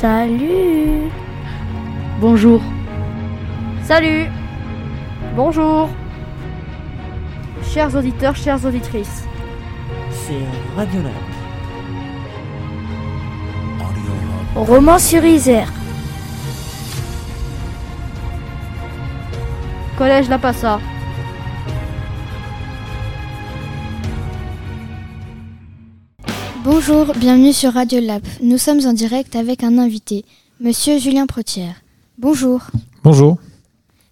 Salut Bonjour. Salut Bonjour Chers auditeurs, chères auditrices, C'est Radiolab. Roman sur Isère. Collège La Passa. Bonjour, bienvenue sur Radio Lab. Nous sommes en direct avec un invité, Monsieur Julien Protière. Bonjour. Bonjour,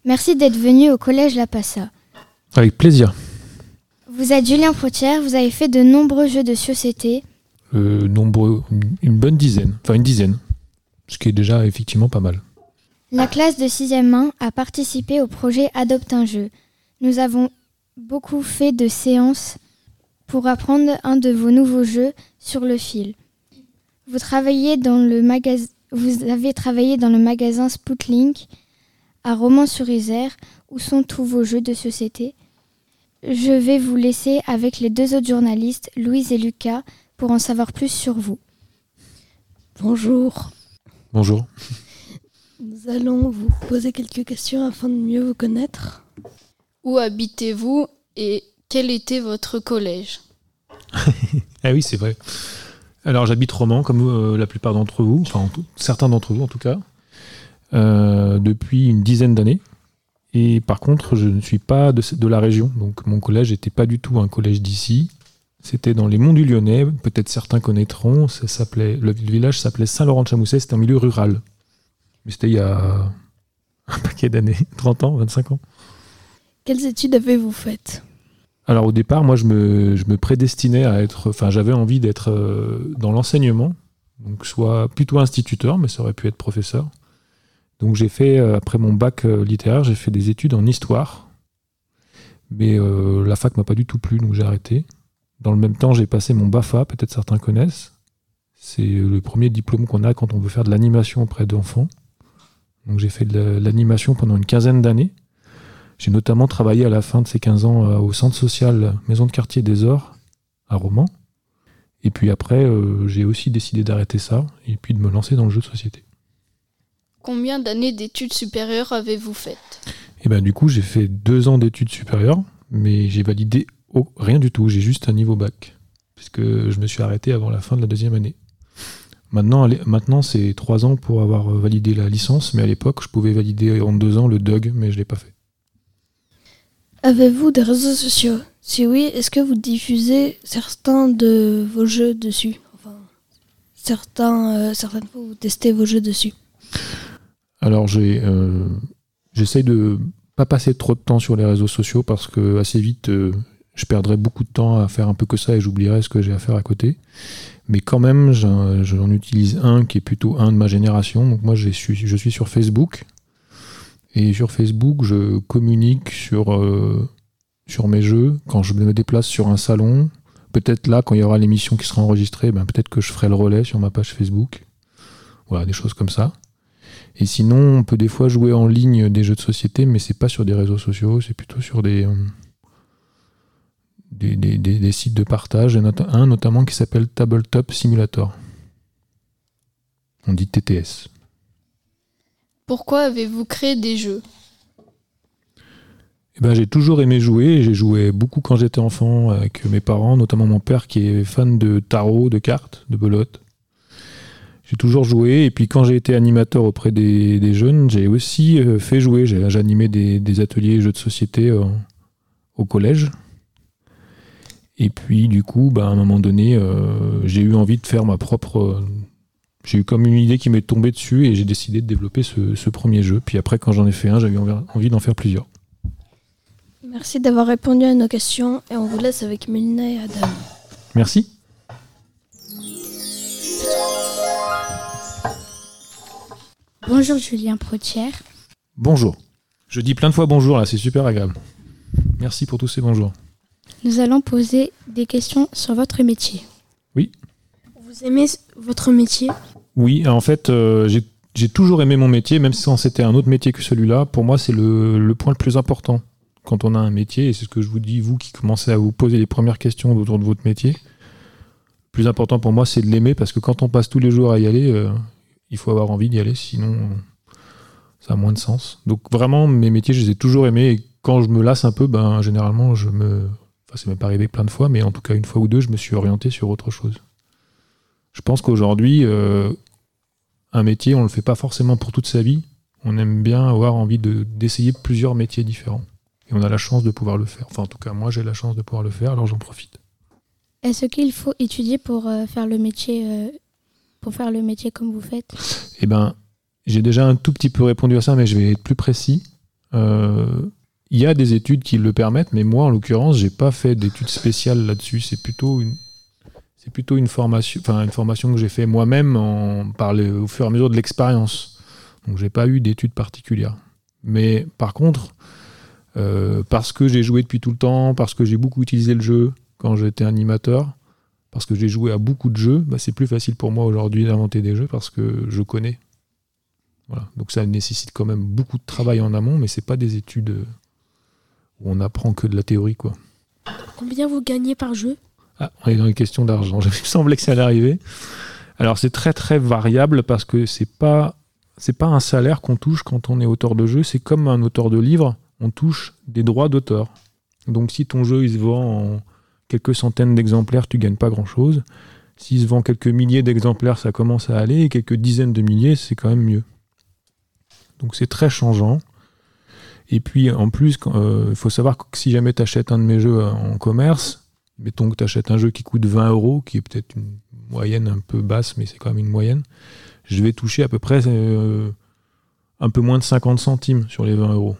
Merci d'être venu au collège La Passa. avec plaisir. Vous êtes Julien Protière, vous avez fait de nombreux jeux de société. Euh, nombreux, une- bonne dizaine, enfin une dizaine, ce qui est déjà effectivement pas mal. La classe de 6e 1 a participé au projet Adopte un jeu. Nous avons beaucoup fait de séances pour apprendre un de vos nouveaux jeux sur le fil. Vous travaillez dans le vous avez travaillé dans le magasin Spoutlink à Romans-sur-Isère où sont tous vos jeux de société. Je vais vous laisser avec les deux autres journalistes, Louise et Lucas, pour en savoir plus sur vous. Bonjour. Bonjour. Nous allons vous poser quelques questions afin de mieux vous connaître. Où habitez-vous et quel était votre collège? Ah oui, c'est vrai. Alors j'habite Romans, comme euh, la plupart d'entre vous, enfin certains d'entre vous en tout cas, euh, depuis une dizaine d'années. Et par contre, je ne suis pas de la région, donc mon collège n'était pas du tout un collège d'ici. C'était dans les monts du Lyonnais, peut-être certains connaîtront, ça s'appelait, le village s'appelait Saint-Laurent-de-Chamousset, c'était un milieu rural. Mais c'était il y a un paquet d'années, 30 ans, 25 ans. Quelles études avez-vous faites? Alors au départ, moi je me, prédestinais à être, enfin j'avais envie d'être euh, dans l'enseignement, donc soit plutôt instituteur, mais ça aurait pu être professeur. Donc j'ai fait, euh, après mon bac euh, littéraire, j'ai fait des études en histoire, mais la fac m'a pas du tout plu, donc j'ai arrêté. Dans le même temps, j'ai passé mon BAFA, peut-être certains connaissent. C'est le premier diplôme qu'on a quand on veut faire de l'animation auprès d'enfants. Donc j'ai fait de la- l'animation pendant une quinzaine d'années. J'ai notamment travaillé à la fin de ces 15 ans euh, au centre social Maison de quartier des Ors à Romans. Et puis après, euh, j'ai aussi décidé d'arrêter ça et puis de me lancer dans le jeu de société. Combien d'années d'études supérieures avez-vous faites? Et ben du coup, j'ai fait deux ans d'études supérieures, mais j'ai validé oh, rien du tout. J'ai juste un niveau bac, puisque je me suis arrêté avant la fin de la deuxième année. Maintenant, maintenant c'est trois ans pour avoir validé la licence, mais à l'époque, je pouvais valider en deux ans le DUG, mais je l'ai pas fait. Avez-vous des réseaux sociaux? Si oui, est-ce que vous diffusez certains de vos jeux dessus? Enfin, certains, euh, certaines fois, vous testez vos jeux dessus. Alors j'ai, euh, j'essaye de pas passer trop de temps sur les réseaux sociaux parce que assez vite euh, je perdrais beaucoup de temps à faire un peu que ça et j'oublierais ce que j'ai à faire à côté. Mais quand même, j'en, utilise un qui est plutôt un de ma génération. Donc moi, je suis, je suis sur Facebook et sur Facebook, je communique sur euh, sur mes jeux quand je me déplace sur un salon. Peut-être là, quand il y aura l'émission qui sera enregistrée, ben peut-être que je ferai le relais sur ma page Facebook. Voilà, des choses comme ça. Et sinon, on peut des fois jouer en ligne des jeux de société, mais c'est pas sur des réseaux sociaux, c'est plutôt sur des, euh, des, des- des- sites de partage. Il y en a un notamment qui s'appelle Tabletop Simulator. On dit TTS. Pourquoi avez-vous créé des jeux? Eh ben, j'ai toujours aimé jouer. J'ai joué beaucoup quand j'étais enfant avec mes parents, notamment mon père qui est fan de tarot, de cartes, de belote. J'ai toujours joué. Et puis quand j'ai été animateur auprès des, jeunes, j'ai aussi euh, fait jouer. J'ai animé des, des ateliers jeux de société euh, au collège. Et puis du coup, bah, à un moment donné, euh, j'ai eu envie de faire ma propre... j'ai eu comme une idée qui m'est tombée dessus et j'ai décidé de développer ce, ce premier jeu. Puis après, quand j'en ai fait un, j'ai eu envie d'en faire plusieurs. Merci d'avoir répondu à nos questions et on vous laisse avec Mélina et Adam. Merci. Bonjour Julien Protière. Bonjour. Je dis plein de fois bonjour là, c'est super agréable. Merci pour tous ces bonjours. Nous allons poser des questions sur votre métier. Vous aimez votre métier? Oui, en fait, euh, j'ai toujours aimé mon métier, même si c'était un autre métier que celui-là. Pour moi, c'est le, point le plus important quand on a un métier, et c'est ce que je vous dis, vous qui commencez à vous poser les premières questions autour de votre métier. Le plus important pour moi, c'est de l'aimer, parce que quand on passe tous les jours à y aller, euh, il faut avoir envie d'y aller, sinon ça a moins de sens. Donc vraiment, mes métiers, je les ai toujours aimés. Quand je me lasse un peu, ben généralement, je me. Enfin, c'est même pas arrivé plein de fois, mais en tout cas une fois ou deux, je me suis orienté sur autre chose. Je pense qu'aujourd'hui, euh, un métier, on le fait pas forcément pour toute sa vie. On aime bien avoir envie de, d'essayer plusieurs métiers différents. Et on a la chance de pouvoir le faire. Enfin, en tout cas, moi, j'ai la chance de pouvoir le faire, alors j'en profite. Est-ce qu'il faut étudier pour euh, faire le métier euh, pour faire le métier comme vous faites? Eh ben, j'ai déjà un tout petit peu répondu à ça, mais je vais être plus précis. Il y a des études qui le permettent, mais moi, en l'occurrence, j'ai pas fait d'études spéciales là-dessus. C'est plutôt une, c'est plutôt une formation, que j'ai fait moi-même par le- au fur et à mesure de l'expérience. Donc, j'ai pas eu d'études particulières. Mais par contre, euh, parce que j'ai joué depuis tout le temps, parce que j'ai beaucoup utilisé le jeu quand j'étais animateur, parce que j'ai joué à beaucoup de jeux, bah, c'est plus facile pour moi aujourd'hui d'inventer des jeux parce que je connais. Donc ça nécessite quand même beaucoup de travail en amont, mais c'est pas des études où on apprend que de la théorie, quoi. Combien vous gagnez par jeu? Ah, on est dans les questions d'argent. Il me semblait que ça allait arriver. Alors c'est très très variable parce que c'est pas pas un salaire qu'on touche quand on est auteur de jeu. C'est comme un auteur de livre, on touche des droits d'auteur. Donc si ton jeu il se vend en quelques centaines d'exemplaires, tu gagnes pas grand chose. S'il se vend quelques milliers d'exemplaires, ça commence à aller. Et quelques dizaines de milliers, c'est quand même mieux. Donc c'est très changeant. Et puis en plus, euh, il faut savoir que si jamais tu achètes un de mes jeux en commerce, mettons que tu achètes un jeu qui coûte 20 euros, qui est peut-être une moyenne un peu basse, mais c'est quand même une moyenne, je vais toucher à peu près euh, un peu moins de 50 centimes sur les 20 euros.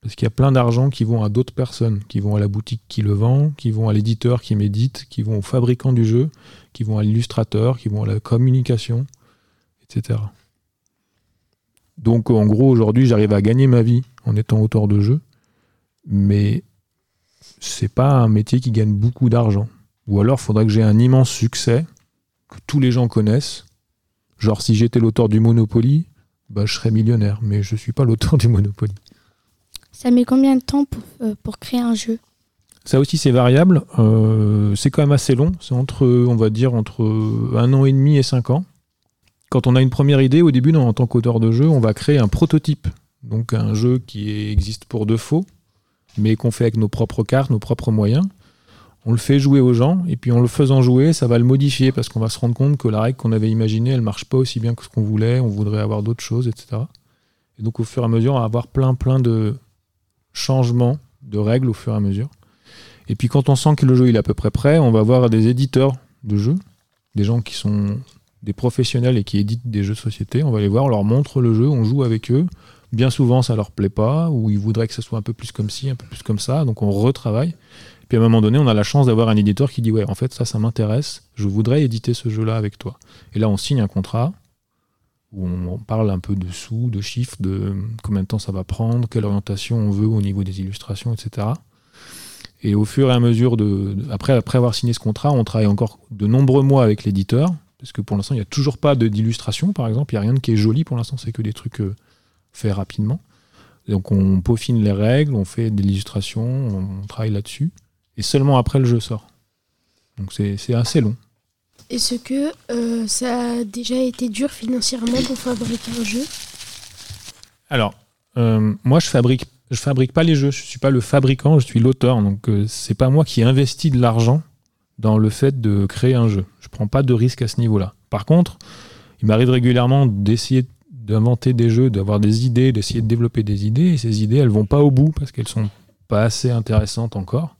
Parce qu'il y a plein d'argent qui vont à d'autres personnes, qui vont à la boutique qui le vend, qui vont à l'éditeur qui médite, qui vont au fabricant du jeu, qui vont à l'illustrateur, qui vont à la communication, etc. Donc en gros, aujourd'hui, j'arrive à gagner ma vie en étant auteur de jeu, mais c'est pas un métier qui gagne beaucoup d'argent. Ou alors, il faudrait que j'ai un immense succès, que tous les gens connaissent. Genre, si j'étais l'auteur du Monopoly, bah, je serais millionnaire, mais je suis pas l'auteur du Monopoly. Ça met combien de temps pour, euh, pour créer un jeu? Ça aussi, c'est variable. Euh, c'est quand même assez long. C'est entre, on va dire, entre un an et demi et cinq ans. Quand on a une première idée, au début, non, en tant qu'auteur de jeu, on va créer un prototype. Donc un jeu qui existe pour de faux, mais qu'on fait avec nos propres cartes, nos propres moyens. On le fait jouer aux gens, et puis en le faisant jouer, ça va le modifier, parce qu'on va se rendre compte que la règle qu'on avait imaginée, elle marche pas aussi bien que ce qu'on voulait, on voudrait avoir d'autres choses, etc. Et donc au fur et à mesure, on va avoir plein plein de changements de règles au fur et à mesure. Et puis quand on sent que le jeu est à peu près prêt, on va voir des éditeurs de jeux, des gens qui sont des professionnels et qui éditent des jeux de société. On va les voir, on leur montre le jeu, on joue avec eux. Bien souvent, ça leur plaît pas, ou ils voudraient que ça soit un peu plus comme ci, un peu plus comme ça, donc on retravaille. Puis à un moment donné, on a la chance d'avoir un éditeur qui dit ouais, en fait ça, ça m'intéresse, je voudrais éditer ce jeu-là avec toi. Et là, on signe un contrat où on parle un peu de sous, de chiffres, de combien de temps ça va prendre, quelle orientation on veut au niveau des illustrations, etc. Et au fur et à mesure de, après, avoir signé ce contrat, on travaille encore de nombreux mois avec l'éditeur, parce que pour l'instant, il n'y a toujours pas d'illustration, par exemple. Il n'y a rien qui est joli pour l'instant, c'est que des trucs euh, faits rapidement. Donc on peaufine les règles, on fait de l'illustration, on travaille là-dessus. Et seulement après, le jeu sort. Donc c'est assez long. Est-ce que euh, ça a déjà été dur financièrement pour fabriquer un jeu? Alors, euh, moi, je fabrique, je fabrique pas les jeux. Je suis pas le fabricant, je suis l'auteur. Donc, euh, c'est pas moi qui investis de l'argent dans le fait de créer un jeu. Je prends pas de risque à ce niveau-là. Par contre, il m'arrive régulièrement d'essayer d'inventer des jeux, d'avoir des idées, d'essayer de développer des idées. Et ces idées, elles vont pas au bout parce qu'elles sont pas assez intéressantes encore.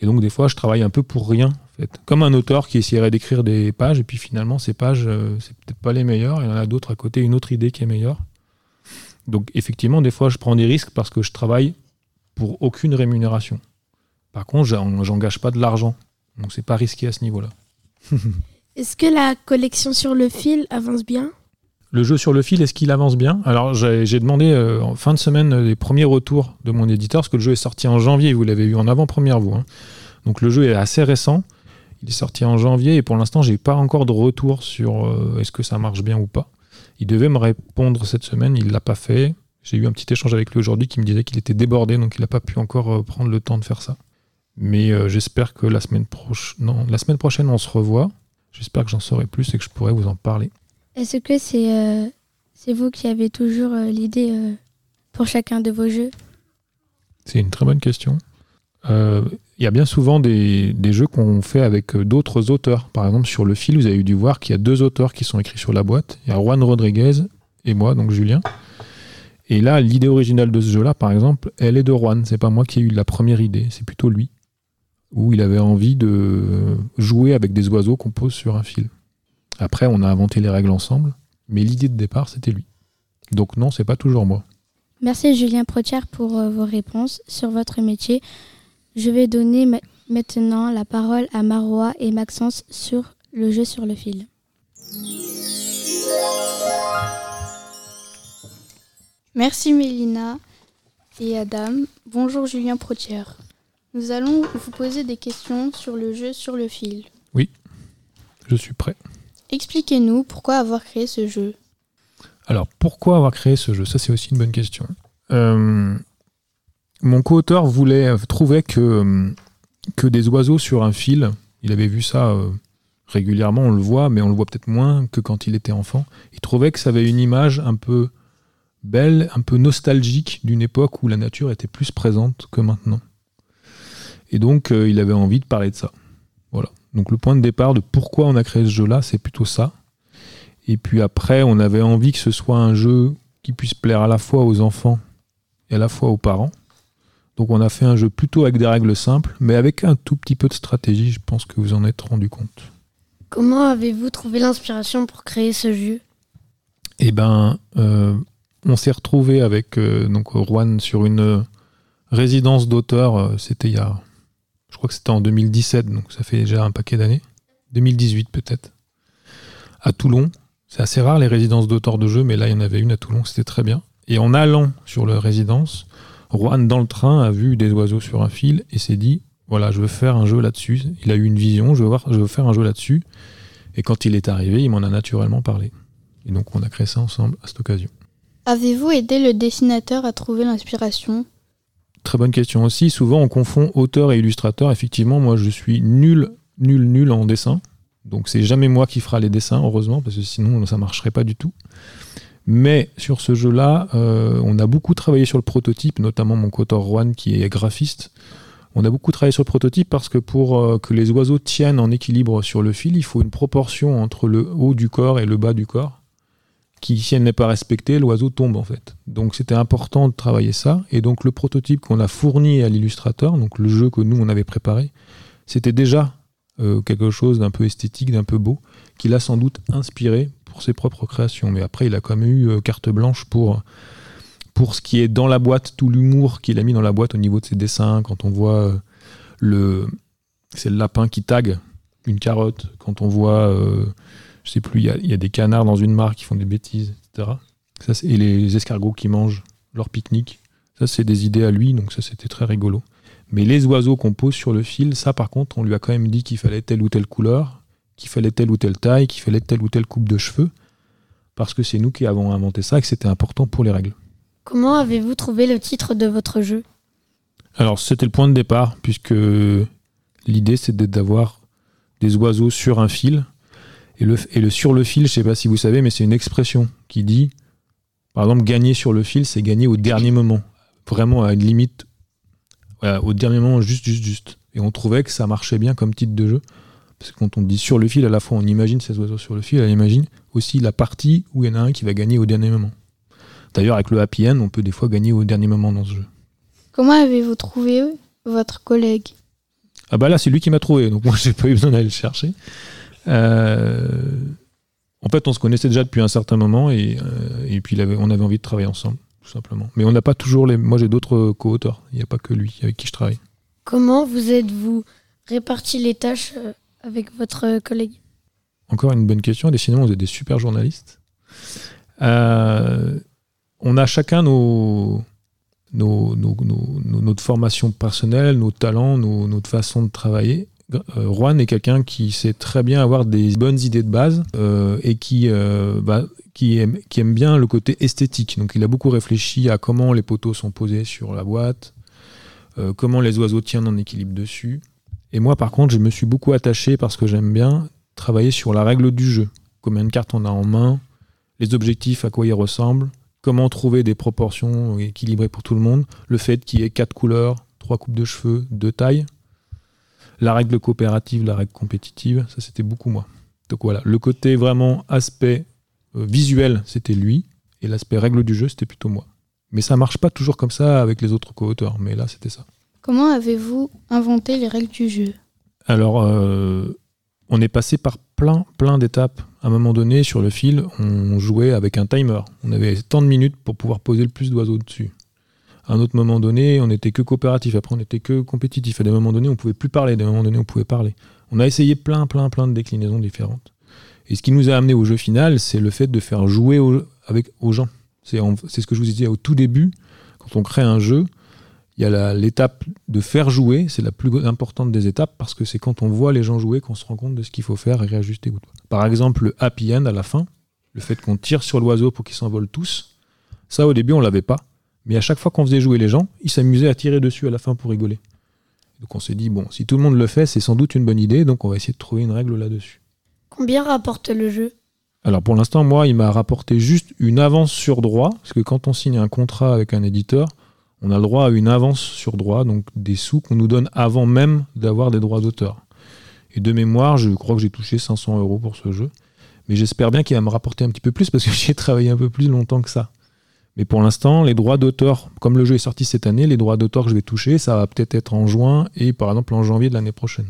Et donc, des fois, je travaille un peu pour rien. En fait. Comme un auteur qui essaierait d'écrire des pages, et puis finalement, ces pages, euh, c'est peut-être pas les meilleures. Il y en a d'autres à côté, une autre idée qui est meilleure. Donc effectivement, des fois, je prends des risques parce que je travaille pour aucune rémunération. Par contre, j'en- j'engage pas de l'argent. Donc c'est pas risqué à ce niveau-là. Est-ce que la collection sur le fil avance bien? Le jeu sur le fil, est-ce qu'il avance bien? Alors j'ai demandé euh, en fin de semaine euh, les premiers retours de mon éditeur, parce que le jeu est sorti en janvier, vous l'avez eu en avant-première vous. hein. Donc le jeu est assez récent. Il est sorti en janvier et pour l'instant, j'ai pas encore de retour sur euh, est-ce que ça marche bien ou pas. Il devait me répondre cette semaine, il l'a pas fait. J'ai eu un petit échange avec lui aujourd'hui qui me disait qu'il était débordé, donc il n'a pas pu encore prendre le temps de faire ça. Mais j'espère que la semaine prochaine, non, la semaine prochaine, on se revoit. J'espère que j'en saurai plus et que je pourrai vous en parler. Est-ce que c'est euh, c'est vous qui avez toujours euh, l'idée euh, pour chacun de vos jeux? C'est une très bonne question. Il y a bien souvent des, jeux qu'on fait avec d'autres auteurs. Par exemple, sur le fil, vous avez dû voir qu'il y a deux auteurs qui sont écrits sur la boîte. Il y a Juan Rodriguez et moi, donc Julien. Et là, l'idée originale de ce jeu-là, par exemple, elle est de Juan. C'est pas moi qui ai eu la première idée, c'est plutôt lui. Où il avait envie de jouer avec des oiseaux qu'on pose sur un fil. Après, on a inventé les règles ensemble, mais l'idée de départ, c'était lui. Donc non, c'est pas toujours moi. Merci Julien Protière pour euh, vos réponses sur votre métier. Je vais donner ma- maintenant la parole à Marois et Maxence sur le jeu sur le fil. Merci Mélina et Adam. Bonjour Julien Protière. Nous allons vous poser des questions sur le jeu sur le fil. Je suis prêt. Expliquez-nous pourquoi avoir créé ce jeu. Alors, pourquoi avoir créé ce jeu? Ça, c'est aussi une bonne question. Euh, mon co-auteur voulait, euh, trouvait que, euh, que des oiseaux sur un fil, il avait vu ça régulièrement, on le voit, mais on le voit peut-être moins que quand il était enfant. Il trouvait que ça avait une image un peu belle, un peu nostalgique d'une époque où la nature était plus présente que maintenant. Et donc, il avait envie de parler de ça. Voilà. Donc, le point de départ de pourquoi on a créé ce jeu-là, c'est plutôt ça. Et puis après, on avait envie que ce soit un jeu qui puisse plaire à la fois aux enfants et à la fois aux parents. Donc on a fait un jeu plutôt avec des règles simples, mais avec un tout petit peu de stratégie, je pense que vous en êtes rendu compte. Comment avez-vous trouvé l'inspiration pour créer ce jeu? Eh ben, euh, on s'est retrouvé avec euh, donc Juan sur une euh, résidence d'auteur, euh, c'était il y a, je crois que c'était en 2017, donc ça fait déjà un paquet d'années, 2018 peut-être, à Toulon. C'est assez rare les résidences d'auteurs de jeux, mais là il y en avait une à Toulon, c'était très bien. Et en allant sur la résidence, Juan dans le train a vu des oiseaux sur un fil et s'est dit voilà, je veux faire un jeu là-dessus. Il a eu une vision, je veux, voir, je veux faire un jeu là-dessus. Et quand il est arrivé, il m'en a naturellement parlé. Et donc on a créé ça ensemble à cette occasion. Avez-vous aidé le dessinateur à trouver l'inspiration? Très bonne question aussi. Souvent on confond auteur et illustrateur. Effectivement, moi je suis nul, nul, nul en dessin. Donc c'est jamais moi qui fera les dessins, heureusement, parce que sinon ça marcherait pas du tout. Mais sur ce jeu-là, euh, on a beaucoup travaillé sur le prototype, notamment mon coauteur Juan qui est graphiste. On a beaucoup travaillé sur le prototype parce que pour euh, que les oiseaux tiennent en équilibre sur le fil, il faut une proportion entre le haut du corps et le bas du corps, qui si elle n'est pas respectée, l'oiseau tombe en fait. Donc c'était important de travailler ça. Et donc le prototype qu'on a fourni à l'illustrateur, donc le jeu que nous on avait préparé, c'était déjà euh, quelque chose d'un peu esthétique, d'un peu beau, qui l'a sans doute inspiré pour ses propres créations. Mais après, il a quand même eu euh, carte blanche pour, ce qui est dans la boîte, tout l'humour qu'il a mis dans la boîte au niveau de ses dessins. Quand on voit euh, le. C'est le lapin qui tag une carotte. Quand on voit. Je sais plus, il y a, il y a des canards dans une mare qui font des bêtises, etc. Ça, et les escargots qui mangent leur pique-nique. Ça, c'est des idées à lui, donc ça, c'était très rigolo. Mais les oiseaux qu'on pose sur le fil, ça par contre, on lui a quand même dit qu'il fallait telle ou telle couleur, qu'il fallait telle ou telle taille, qu'il fallait telle ou telle coupe de cheveux, parce que c'est nous qui avons inventé ça et que c'était important pour les règles. Comment avez-vous trouvé le titre de votre jeu? Alors c'était le point de départ, puisque l'idée c'était d'avoir des oiseaux sur un fil. Et le, et le sur le fil, je sais pas si vous savez, mais c'est une expression qui dit, par exemple, gagner sur le fil, c'est gagner au dernier moment. Vraiment à une limite, voilà, au dernier moment, juste, juste, juste. Et on trouvait que ça marchait bien comme titre de jeu. Parce que quand on dit sur le fil, à la fois on imagine ces oiseaux sur le fil, on imagine aussi la partie où il y en a un qui va gagner au dernier moment. D'ailleurs, avec le happy end, on peut des fois gagner au dernier moment dans ce jeu. Comment avez-vous trouvé votre collègue? Ah bah là, c'est lui qui m'a trouvé, donc moi j'ai pas eu besoin d'aller le chercher. Euh, En fait, on se connaissait déjà depuis un certain moment et, euh, et puis avait- on avait envie de travailler ensemble, tout simplement. Mais on n'a pas toujours les. Moi j'ai d'autres co-auteurs, il n'y a pas que lui avec qui je travaille. Comment vous êtes-vous réparti les tâches euh, avec votre collègue? Encore une bonne question, décidément, vous êtes des super journalistes. Euh, on a chacun nos, nos, nos- nos- notre formation personnelle, nos talents, notre façon de travailler. Euh, Juan est quelqu'un qui sait très bien avoir des bonnes idées de base euh, et qui, euh, bah, qui, aime, bien le côté esthétique. Donc il a beaucoup réfléchi à comment les poteaux sont posés sur la boîte, comment les oiseaux tiennent en équilibre dessus. Et moi par contre je me suis beaucoup attaché parce que j'aime bien travailler sur la règle du jeu. Combien de cartes on a en main, les objectifs, à quoi ils ressemblent, comment trouver des proportions équilibrées pour tout le monde, le fait qu'il y ait quatre couleurs, trois coupes de cheveux, deux tailles, la règle coopérative, la règle compétitive, ça c'était beaucoup moi. Donc voilà, le côté vraiment aspect euh, visuel, c'était lui, et l'aspect règle du jeu, c'était plutôt moi. Mais ça marche pas toujours comme ça avec les autres co-auteurs, mais là c'était ça. Comment avez-vous inventé les règles du jeu? Alors, euh, on est passé par plein, plein d'étapes. À un moment donné, sur le fil, on jouait avec un timer. On avait tant de minutes pour pouvoir poser le plus d'oiseaux dessus. À un autre moment donné, on n'était que coopératif. Après, on n'était que compétitif. À des moments donnés, on pouvait plus parler. À des moments donnés, on pouvait parler. On a essayé plein, plein, plein de déclinaisons différentes. Et ce qui nous a amené au jeu final, c'est le fait de faire jouer aux gens. C'est ce que je vous ai dit au tout début. Quand on crée un jeu, il y a l'étape de faire jouer, c'est la plus importante des étapes parce que c'est quand on voit les gens jouer qu'on se rend compte de ce qu'il faut faire et réajuster. Par exemple, le happy end à la fin, le fait qu'on tire sur l'oiseau pour qu'ils s'envolent tous, ça au début on l'avait pas. Mais à chaque fois qu'on faisait jouer les gens, ils s'amusaient à tirer dessus à la fin pour rigoler. Donc on s'est dit, bon, si tout le monde le fait, c'est sans doute une bonne idée, donc on va essayer de trouver une règle là-dessus. Combien rapporte le jeu? Alors pour l'instant, moi, il m'a rapporté juste une avance sur droit, parce que quand on signe un contrat avec un éditeur, on a le droit à une avance sur droit, donc des sous qu'on nous donne avant même d'avoir des droits d'auteur. Et de mémoire, je crois que j'ai touché 500 euros pour ce jeu. Mais j'espère bien qu'il va me rapporter un petit peu plus, parce que j'ai travaillé un peu plus longtemps que ça. Mais pour l'instant, les droits d'auteur, comme le jeu est sorti cette année, les droits d'auteur que je vais toucher, ça va peut-être être en juin et par exemple en janvier de l'année prochaine.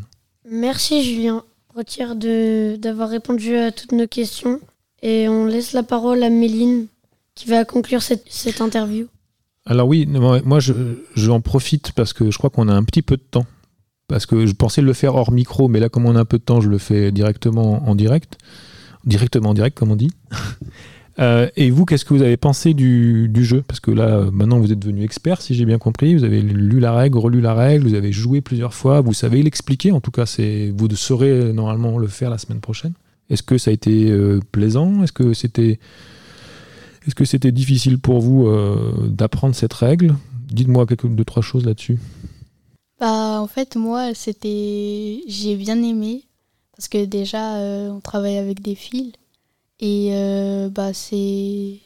Merci Julien. Retire de d'avoir répondu à toutes nos questions. Et on laisse la parole à Méline qui va conclure cette, cette interview. Alors oui, moi moi, je j'en profite parce que je crois qu'on a un petit peu de temps. Parce que je pensais le faire hors micro, mais là comme on a un peu de temps, je le fais directement en direct. Directement en direct, comme on dit. Euh, et vous, qu'est-ce que vous avez pensé du, jeu? Parce que là, euh, maintenant, vous êtes devenu expert, si j'ai bien compris. Vous avez lu la règle, relu la règle, vous avez joué plusieurs fois, vous savez l'expliquer. En tout cas, c'est vous saurez normalement le faire la semaine prochaine. Est-ce que ça a été euh, plaisant? Est-ce que c'était est-ce que c'était difficile pour vous d'apprendre cette règle? Dites-moi quelques deux trois choses là-dessus. Bah, en fait, moi, c'était. J'ai bien aimé. Parce que déjà, on travaille avec des fils. Et euh, bah, c'est.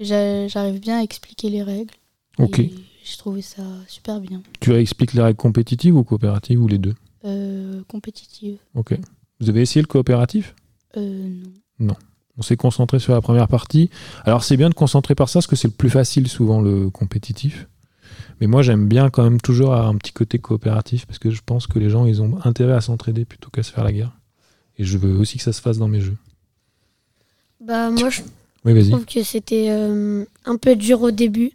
j'a- J'arrive bien à expliquer les règles. Ok. J'ai trouvé ça super bien. Tu expliques les règles compétitives ou coopératives ou les deux? Euh, compétitive. Ok. Vous avez essayé le coopératif? Euh, non. On s'est concentré sur la première partie. Alors c'est bien de concentrer par ça parce que c'est le plus facile souvent le compétitif. Mais moi j'aime bien quand même toujours avoir un petit côté coopératif parce que je pense que les gens ils ont intérêt à s'entraider plutôt qu'à se faire la guerre. Et je veux aussi que ça se fasse dans mes jeux. Bah moi je Oui trouve que c'était euh, un peu dur au début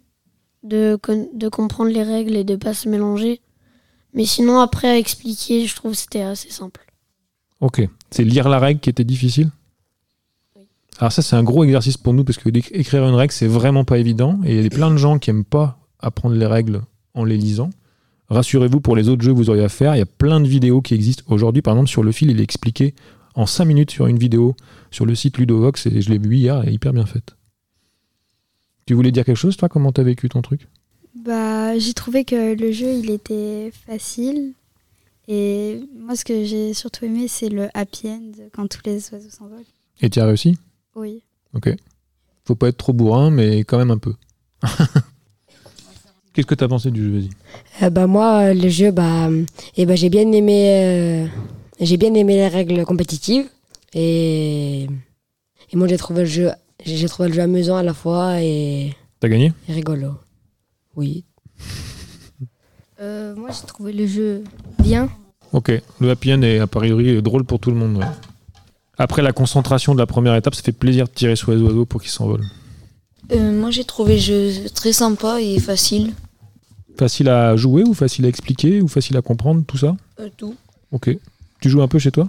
de, de comprendre les règles et de pas se mélanger. Mais sinon après à expliquer, je trouve que c'était assez simple. Ok. C'est lire la règle qui était difficile? Alors ça, c'est un gros exercice pour nous parce que écrire une règle, c'est vraiment pas évident. Et il y a plein de gens qui aiment pas apprendre les règles en les lisant. Rassurez-vous, pour les autres jeux que vous auriez à faire, il y a plein de vidéos qui existent. Aujourd'hui, par exemple, sur le fil, il est expliqué en 5 minutes sur une vidéo sur le site Ludovox et je l'ai vu hier, elle est hyper bien faite. Tu voulais dire quelque chose, toi? Comment t'as vécu ton truc? Bah, j'ai trouvé que le jeu, il était facile. Et moi, ce que j'ai surtout aimé, c'est le happy end quand tous les oiseaux s'envolent. Et tu as réussi? Oui. Ok. Faut pas être trop bourrin, mais quand même un peu. Qu'est-ce que t'as pensé du jeu? Vas-y. Euh, bah moi, le jeu, bah, eh ben, j'ai bien aimé, euh, j'ai bien aimé les règles compétitives et, et moi j'ai trouvé le jeu, j'ai trouvé le jeu amusant à la fois et, T'as gagné? et rigolo. Oui. Euh, moi, j'ai trouvé le jeu bien. Ok, le happy end est a priori drôle pour tout le monde. ouais. Après la concentration de la première étape, ça fait plaisir de tirer sur les oiseaux pour qu'ils s'envolent. Euh, moi j'ai trouvé le jeu très sympa et facile. Facile à jouer ou facile à expliquer ou facile à comprendre, tout ça? Euh, tout. Ok. Tu joues un peu chez toi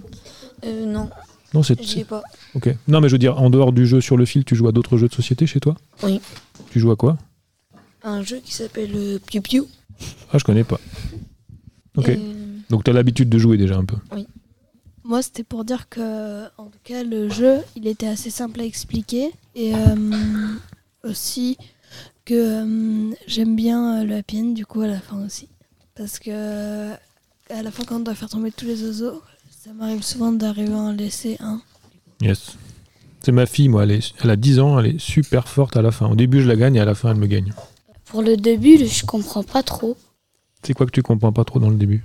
Euh, non, Non, c'est. j'ai pas. Ok. Non, mais je veux dire, en dehors du jeu sur le fil, tu joues à d'autres jeux de société chez toi Oui. Tu joues à quoi Un jeu qui s'appelle euh, Piu Piu. Ah, je connais pas. Ok. Euh, Donc t'as l'habitude de jouer déjà un peu. Moi, c'était pour dire que, en tout cas, le jeu, il était assez simple à expliquer. Et euh, aussi que euh, j'aime bien le happy end, du coup, à la fin aussi. Parce que, à la fin, quand on doit faire tomber tous les oiseaux, ça m'arrive souvent d'arriver à en laisser un. Yes. C'est ma fille, moi, elle, est- elle a 10 ans, elle est super forte à la fin. Au début, je la gagne et à la fin, elle me gagne. Pour le début, je comprends pas trop C'est quoi que tu comprends pas trop dans le début?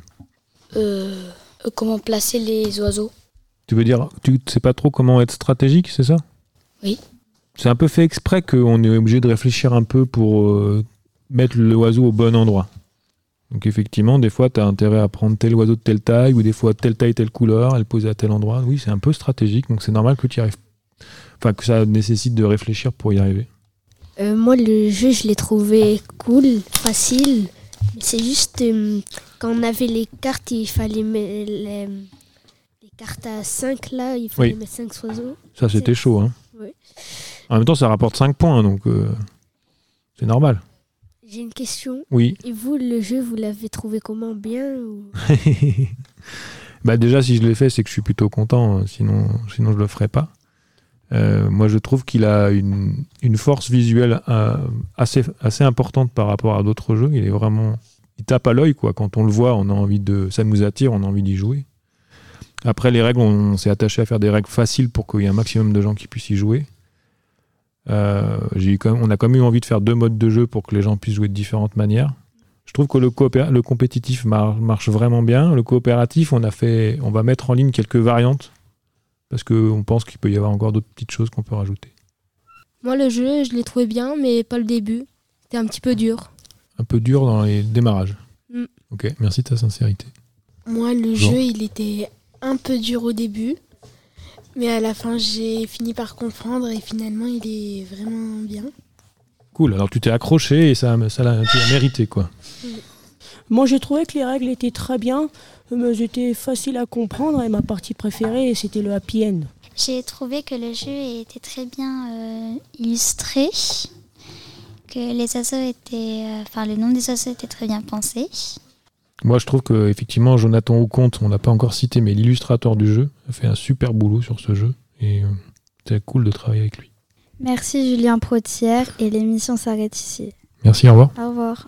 Euh, comment placer les oiseaux. Tu veux dire, tu sais pas trop comment être stratégique, c'est ça? Oui. C'est un peu fait exprès qu'on est obligé de réfléchir un peu pour euh, mettre l'oiseau au bon endroit. Donc effectivement, des fois, tu as intérêt à prendre tel oiseau de telle taille, ou des fois telle taille, telle couleur, à le poser à tel endroit. Oui, c'est un peu stratégique, donc c'est normal que tu y arrives. Enfin, que ça nécessite de réfléchir pour y arriver. Euh, moi, le jeu, je l'ai trouvé cool, facile. C'est juste euh, quand on avait les cartes, il fallait mettre les, les cartes à 5 là, il fallait Oui. mettre 5 oiseaux. Ça, c'était chaud. Hein. Ouais. En même temps, ça rapporte 5 points, donc euh, c'est normal. J'ai une question. Oui. Et vous, le jeu, vous l'avez trouvé comment Bien ou... bah déjà, si je l'ai fait, c'est que je suis plutôt content. hein. Sinon, sinon je le ferais pas. Euh, moi, je trouve qu'il a une, une force visuelle euh, assez, assez importante par rapport à d'autres jeux. Il est vraiment, il tape à l'œil quoi. Quand on le voit, on a envie de, ça nous attire, on a envie d'y jouer. Après, les règles, on, s'est attaché à faire des règles faciles pour qu'il y ait un maximum de gens qui puissent y jouer. Euh, j'ai eu quand même- on a quand même eu envie de faire deux modes de jeu pour que les gens puissent jouer de différentes manières. Je trouve que le, compétitif mar- marche vraiment bien. Le coopératif, on, a fait, on va mettre en ligne quelques variantes parce qu'on pense qu'il peut y avoir encore d'autres petites choses qu'on peut rajouter. Moi, le jeu, je l'ai trouvé bien, mais pas le début. C'était un petit peu dur. Un peu dur dans les démarrages. Mm. Ok, merci de ta sincérité. Moi, le jeu, il était un peu dur au début, mais à la fin, j'ai fini par comprendre et finalement, il est vraiment bien. Cool, alors tu t'es accroché et ça, ça l'a- tu l'as mérité quoi. Moi, j'ai trouvé que les règles étaient très bien, mais elles étaient faciles à comprendre et ma partie préférée, c'était le happy end. J'ai trouvé que le jeu était très bien euh, illustré, que les oiseaux étaient, euh, enfin le nom des oiseaux était très bien pensé. Moi je trouve que effectivement Jonathan Auconte, on l'a pas encore cité, mais l'illustrateur du jeu a fait un super boulot sur ce jeu et euh, c'était cool de travailler avec lui. Merci Julien Protière et l'émission s'arrête ici. Merci, au revoir. Au revoir.